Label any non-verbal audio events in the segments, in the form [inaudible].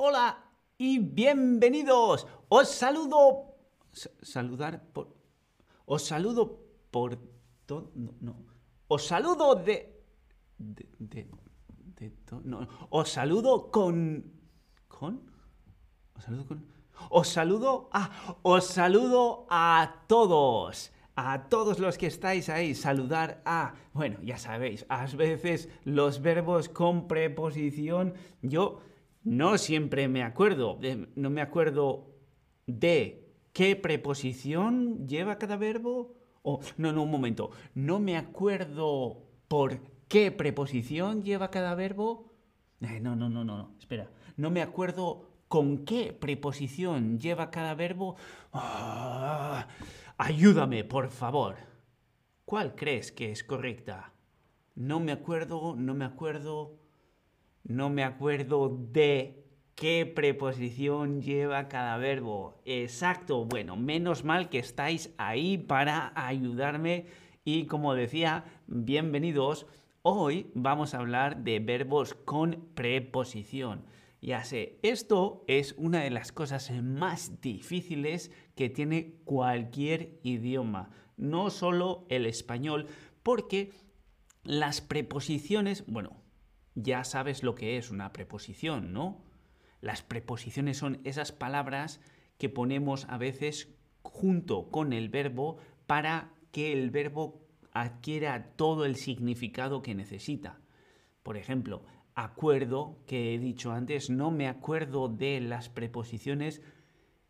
Hola y bienvenidos. Os saludo. saludar por. Os saludo por todo. No, Os saludo de. De. de, no. Os saludo con. ¿Con? Os saludo con. Os saludo. Ah, os saludo a todos a todos los que estáis ahí, saludar a, bueno, ya sabéis, a veces los verbos con preposición, yo no siempre me acuerdo, no me acuerdo de qué preposición lleva cada verbo, o, no, no, un momento, no me acuerdo por qué preposición lleva cada verbo, eh, no, no, no, no, no, espera, no me acuerdo con qué preposición lleva cada verbo, ah, Ayúdame, por favor. ¿Cuál crees que es correcta? No me acuerdo, no me acuerdo, no me acuerdo de qué preposición lleva cada verbo. Exacto, bueno, menos mal que estáis ahí para ayudarme y como decía, bienvenidos. Hoy vamos a hablar de verbos con preposición. Ya sé, esto es una de las cosas más difíciles que tiene cualquier idioma, no solo el español, porque las preposiciones, bueno, ya sabes lo que es una preposición, ¿no? Las preposiciones son esas palabras que ponemos a veces junto con el verbo para que el verbo adquiera todo el significado que necesita. Por ejemplo, acuerdo que he dicho antes, no me acuerdo de las preposiciones.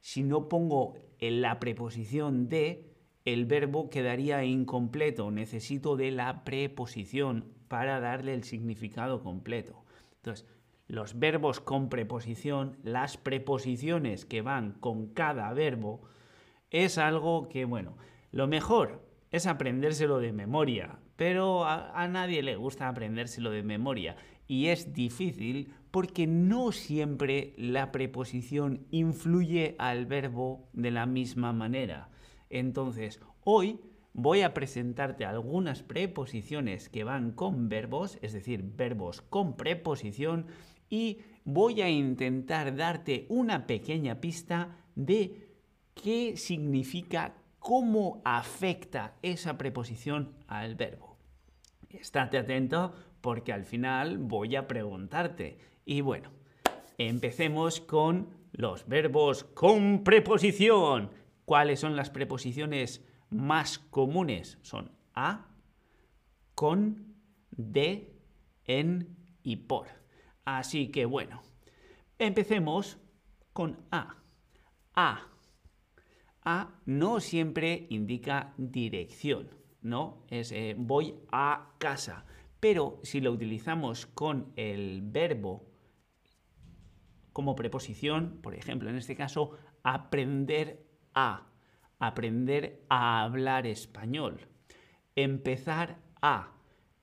Si no pongo en la preposición de, el verbo quedaría incompleto. Necesito de la preposición para darle el significado completo. Entonces, los verbos con preposición, las preposiciones que van con cada verbo, es algo que, bueno, lo mejor es aprendérselo de memoria, pero a, a nadie le gusta aprendérselo de memoria y es difícil porque no siempre la preposición influye al verbo de la misma manera. Entonces, hoy voy a presentarte algunas preposiciones que van con verbos, es decir, verbos con preposición, y voy a intentar darte una pequeña pista de qué significa, cómo afecta esa preposición al verbo. Estate atento porque al final voy a preguntarte. Y bueno, empecemos con los verbos con preposición. ¿Cuáles son las preposiciones más comunes? Son a, con, de, en y por. Así que bueno, empecemos con a. A. A no siempre indica dirección, ¿no? Es eh, voy a casa. Pero si lo utilizamos con el verbo como preposición, por ejemplo, en este caso, aprender a, aprender a hablar español, empezar a,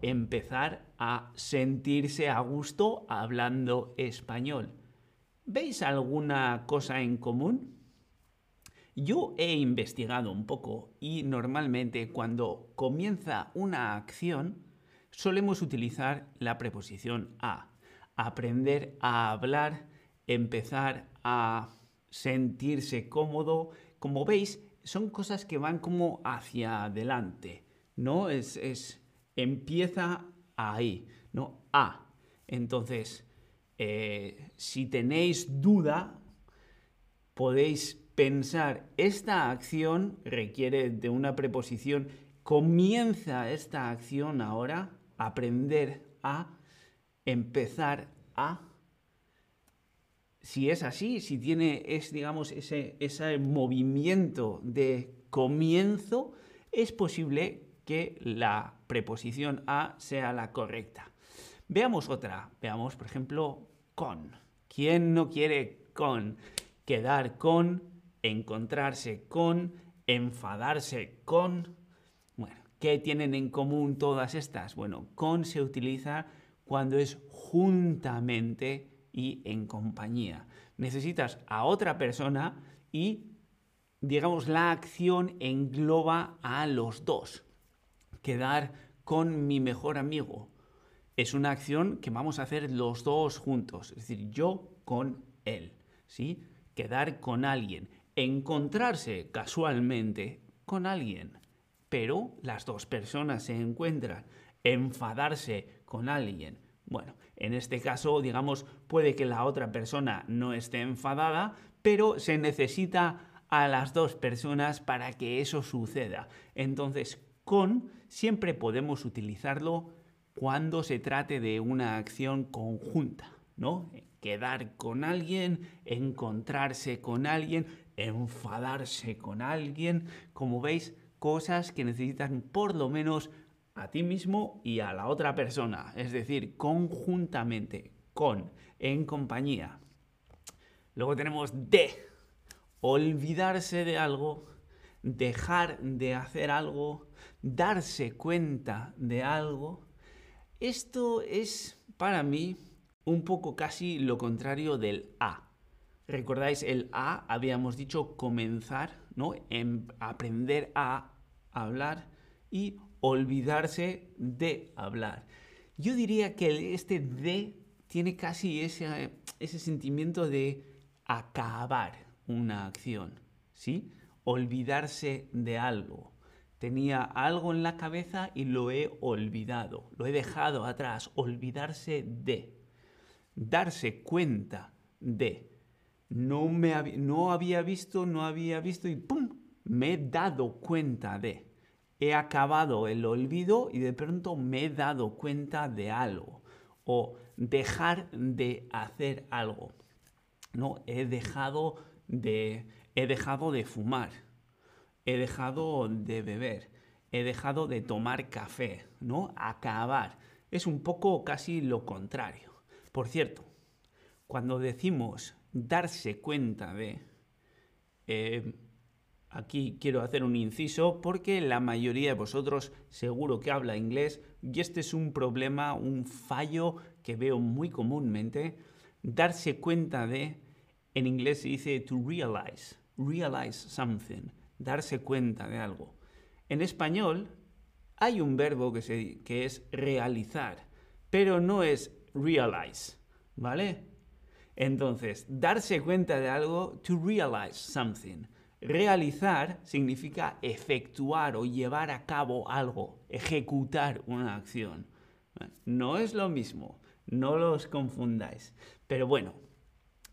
empezar a sentirse a gusto hablando español. ¿Veis alguna cosa en común? Yo he investigado un poco y normalmente cuando comienza una acción, solemos utilizar la preposición a. Aprender a hablar, empezar a sentirse cómodo. Como veis, son cosas que van como hacia adelante, ¿no? Es, es empieza ahí, ¿no? A. Entonces, eh, si tenéis duda, podéis pensar, esta acción requiere de una preposición, comienza esta acción ahora, aprender a, empezar a. Si es así, si tiene es, digamos, ese, ese movimiento de comienzo, es posible que la preposición a sea la correcta. Veamos otra. Veamos, por ejemplo, con. ¿Quién no quiere con? Quedar con, encontrarse con, enfadarse con, ¿Qué tienen en común todas estas? Bueno, con se utiliza cuando es juntamente y en compañía. Necesitas a otra persona y, digamos, la acción engloba a los dos. Quedar con mi mejor amigo es una acción que vamos a hacer los dos juntos, es decir, yo con él, ¿sí? Quedar con alguien, encontrarse casualmente con alguien, pero las dos personas se encuentran, enfadarse con alguien. Bueno, en este caso, digamos, puede que la otra persona no esté enfadada, pero se necesita a las dos personas para que eso suceda. Entonces, con siempre podemos utilizarlo cuando se trate de una acción conjunta, ¿no? Quedar con alguien, encontrarse con alguien, enfadarse con alguien, como veis, cosas que necesitan por lo menos a ti mismo y a la otra persona, es decir, conjuntamente, con, en compañía. Luego tenemos de, olvidarse de algo, dejar de hacer algo, darse cuenta de algo. Esto es para mí un poco casi lo contrario del A. ¿Recordáis el A? Habíamos dicho comenzar, ¿no? En aprender a hablar y olvidarse de hablar. Yo diría que este de tiene casi ese, ese sentimiento de acabar una acción, ¿sí? Olvidarse de algo. Tenía algo en la cabeza y lo he olvidado, lo he dejado atrás, olvidarse de, darse cuenta de. No, me no había visto, no había visto y ¡pum! Me he dado cuenta de he acabado el olvido y de pronto me he dado cuenta de algo. O dejar de hacer algo. No, he dejado de, he dejado de fumar. He dejado de beber. He dejado de tomar café. ¿No? Acabar. Es un poco casi lo contrario. Por cierto, cuando decimos darse cuenta de, eh, Aquí quiero hacer un inciso porque la mayoría de vosotros seguro que habla inglés y este es un problema, un fallo que veo muy comúnmente. Darse cuenta de, en inglés se dice to realize, realize something, darse cuenta de algo. En español hay un verbo que, que es realizar, pero no es realize, ¿vale? Entonces, darse cuenta de algo, to realize something. Realizar significa efectuar o llevar a cabo algo, ejecutar una acción. No es lo mismo, no los confundáis. Pero bueno,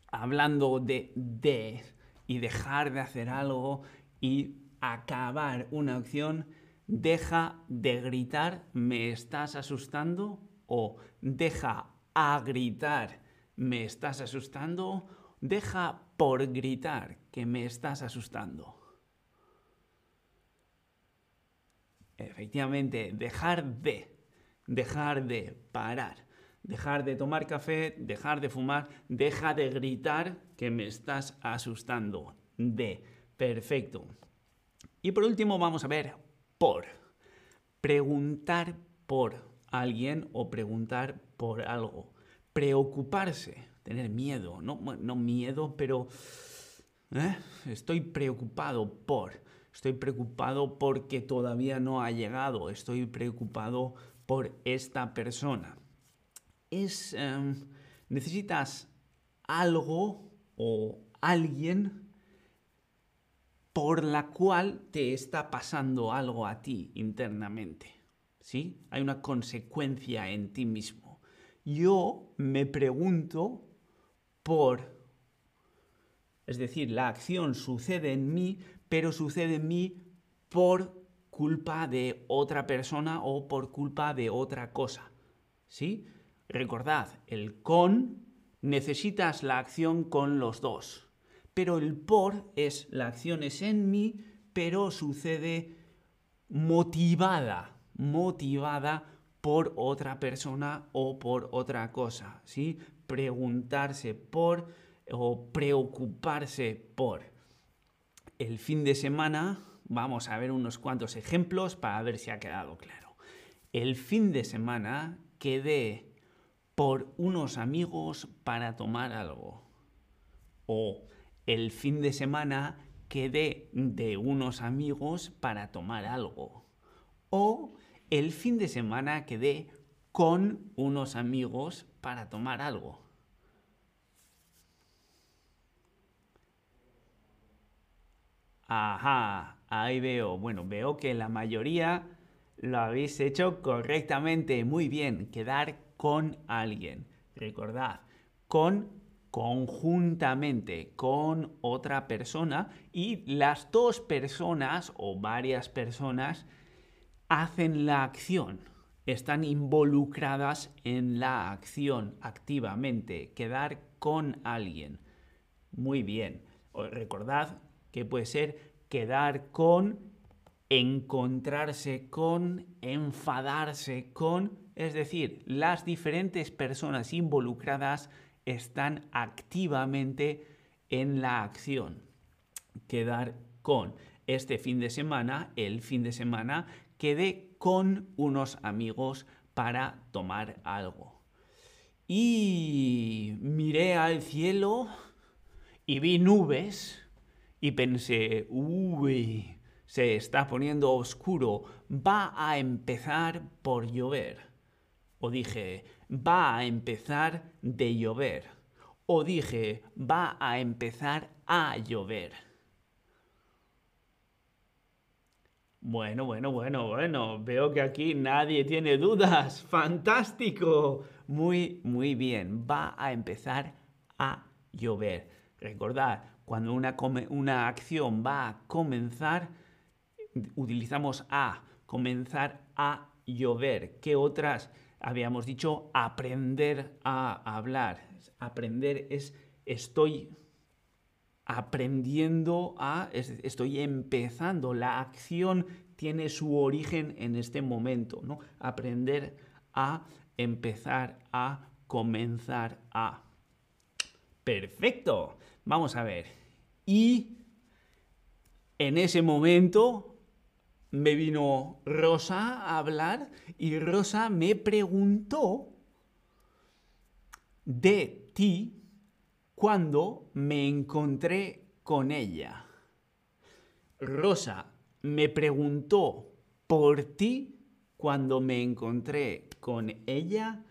hablando de de y dejar de hacer algo y acabar una acción, deja de gritar me estás asustando o deja a gritar me estás asustando, deja por gritar que me estás asustando. Efectivamente, dejar de, dejar de parar, dejar de tomar café, dejar de fumar, deja de gritar que me estás asustando. De, perfecto. Y por último vamos a ver por. Preguntar por alguien o preguntar por algo. Preocuparse, tener miedo, no, no miedo, pero ¿Eh? Estoy preocupado por, estoy preocupado porque todavía no ha llegado, estoy preocupado por esta persona. Es, em, necesitas algo o alguien por la cual te está pasando algo a ti internamente. ¿Sí? Hay una consecuencia en ti mismo. Yo me pregunto por es decir, la acción sucede en mí, pero sucede en mí por culpa de otra persona o por culpa de otra cosa. ¿Sí? Recordad, el con necesitas la acción con los dos. Pero el por es la acción es en mí, pero sucede motivada, motivada por otra persona o por otra cosa, ¿sí? Preguntarse por o preocuparse por. El fin de semana vamos a ver unos cuantos ejemplos para ver si ha quedado claro. El fin de semana quedé por unos amigos para tomar algo. O el fin de semana quedé de unos amigos para tomar algo. O el fin de semana quedé con unos amigos para tomar algo. Ajá, ahí veo. Bueno, veo que la mayoría lo habéis hecho correctamente. Muy bien, quedar con alguien. Recordad, con conjuntamente con otra persona y las dos personas o varias personas hacen la acción están involucradas en la acción activamente, quedar con alguien. Muy bien, recordad que puede ser quedar con, encontrarse con, enfadarse con, es decir, las diferentes personas involucradas están activamente en la acción. Quedar con. Este fin de semana, el fin de semana, quedé con unos amigos para tomar algo. Y miré al cielo y vi nubes y pensé, uy, se está poniendo oscuro, va a empezar por llover. O dije, va a empezar de llover. O dije, va a empezar a llover. Bueno, bueno, bueno, bueno. Veo que aquí nadie tiene dudas. [laughs] Fantástico. Muy, muy bien. Va a empezar a llover. Recordad, cuando una, una acción va a comenzar, utilizamos a. Comenzar a llover. ¿Qué otras? habíamos dicho aprender a hablar. Aprender es estoy aprendiendo a, estoy empezando. La acción tiene su origen en este momento, ¿no? Aprender a empezar a comenzar a. Perfecto. Vamos a ver. Y en ese momento me vino Rosa a hablar y Rosa me preguntó de ti cuando me encontré con ella. Rosa me preguntó por ti cuando me encontré con ella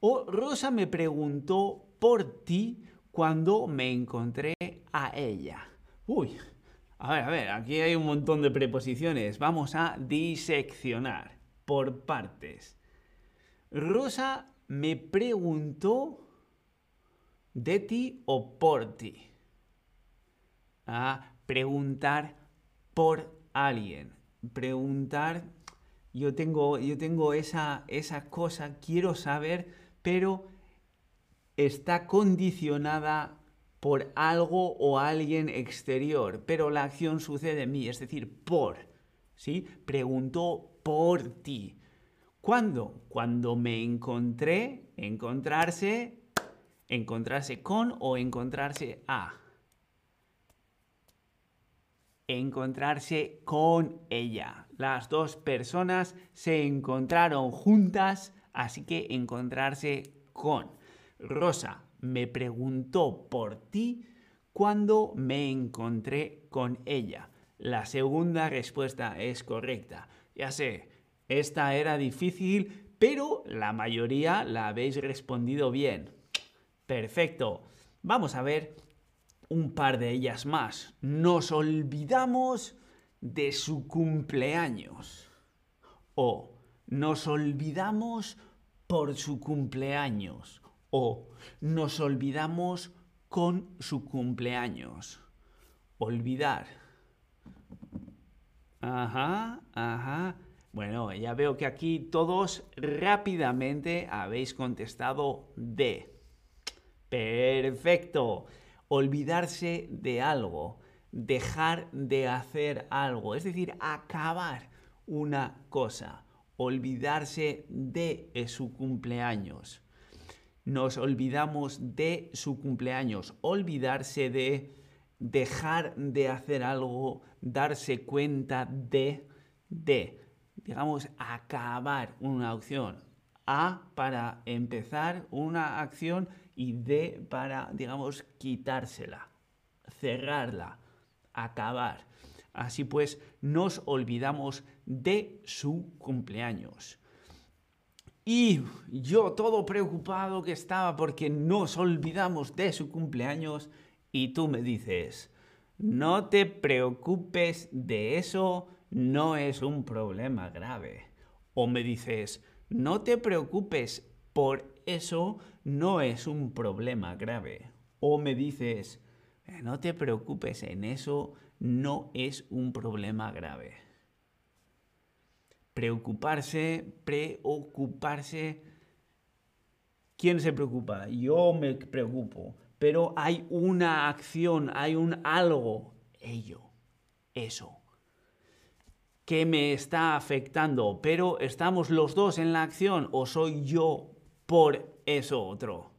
o Rosa me preguntó por ti cuando me encontré a ella. Uy, a ver, a ver, aquí hay un montón de preposiciones. Vamos a diseccionar por partes. Rosa me preguntó de ti o por ti. A preguntar por alguien. Preguntar, yo tengo, yo tengo esa, esa cosa, quiero saber, pero está condicionada por algo o alguien exterior, pero la acción sucede en mí, es decir, por. ¿Sí? Preguntó por ti. ¿Cuándo? Cuando me encontré, encontrarse, encontrarse con o encontrarse a. Encontrarse con ella. Las dos personas se encontraron juntas, así que encontrarse con. Rosa, me preguntó por ti cuando me encontré con ella. La segunda respuesta es correcta. Ya sé, esta era difícil, pero la mayoría la habéis respondido bien. Perfecto. Vamos a ver un par de ellas más. Nos olvidamos de su cumpleaños. O nos olvidamos por su cumpleaños o nos olvidamos con su cumpleaños. Olvidar. Ajá, ajá. Bueno, ya veo que aquí todos rápidamente habéis contestado de. Perfecto. Olvidarse de algo. Dejar de hacer algo. Es decir, acabar una cosa. Olvidarse de su cumpleaños nos olvidamos de su cumpleaños, olvidarse de dejar de hacer algo, darse cuenta de, de, digamos, acabar una acción. A para empezar una acción y D para, digamos, quitársela, cerrarla, acabar. Así pues, nos olvidamos de su cumpleaños. Y yo todo preocupado que estaba porque nos olvidamos de su cumpleaños y tú me dices, no te preocupes de eso, no es un problema grave. O me dices, no te preocupes por eso, no es un problema grave. O me dices, eh, no te preocupes en eso, no es un problema grave. Preocuparse, preocuparse. ¿Quién se preocupa? Yo me preocupo. Pero hay una acción, hay un algo, ello, eso, que me está afectando. Pero estamos los dos en la acción o soy yo por eso otro.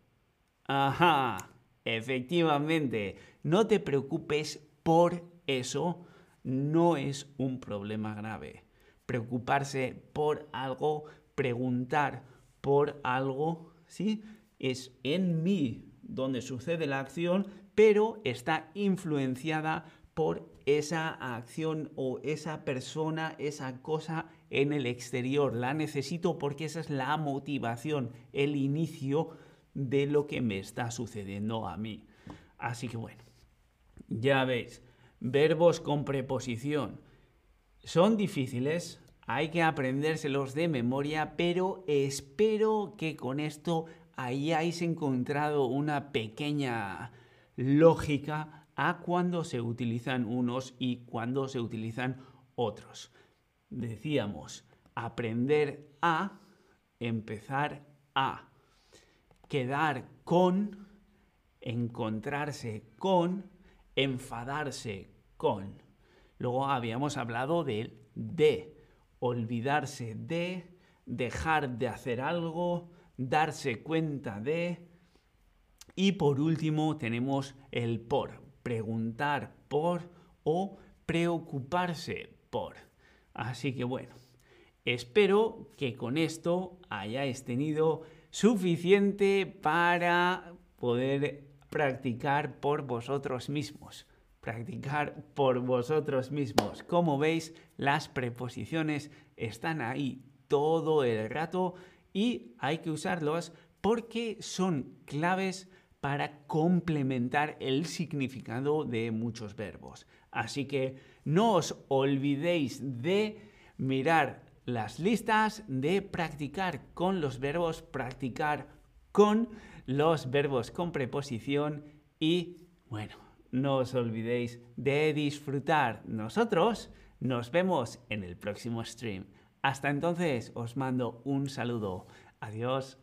Ajá, efectivamente, no te preocupes por eso, no es un problema grave. Preocuparse por algo, preguntar por algo, ¿sí? Es en mí donde sucede la acción, pero está influenciada por esa acción o esa persona, esa cosa en el exterior. La necesito porque esa es la motivación, el inicio de lo que me está sucediendo a mí. Así que bueno, ya veis, verbos con preposición son difíciles, hay que aprendérselos de memoria, pero espero que con esto hayáis encontrado una pequeña lógica a cuando se utilizan unos y cuando se utilizan otros. Decíamos, aprender a, empezar a, quedar con, encontrarse con, enfadarse con. Luego habíamos hablado del de, olvidarse de, dejar de hacer algo, darse cuenta de. Y por último tenemos el por, preguntar por o preocuparse por. Así que bueno, espero que con esto hayáis tenido suficiente para poder practicar por vosotros mismos. Practicar por vosotros mismos. Como veis, las preposiciones están ahí todo el rato y hay que usarlos porque son claves para complementar el significado de muchos verbos. Así que no os olvidéis de mirar las listas, de practicar con los verbos, practicar con los verbos con preposición y, bueno, no os olvidéis de disfrutar. Nosotros nos vemos en el próximo stream. Hasta entonces os mando un saludo. Adiós.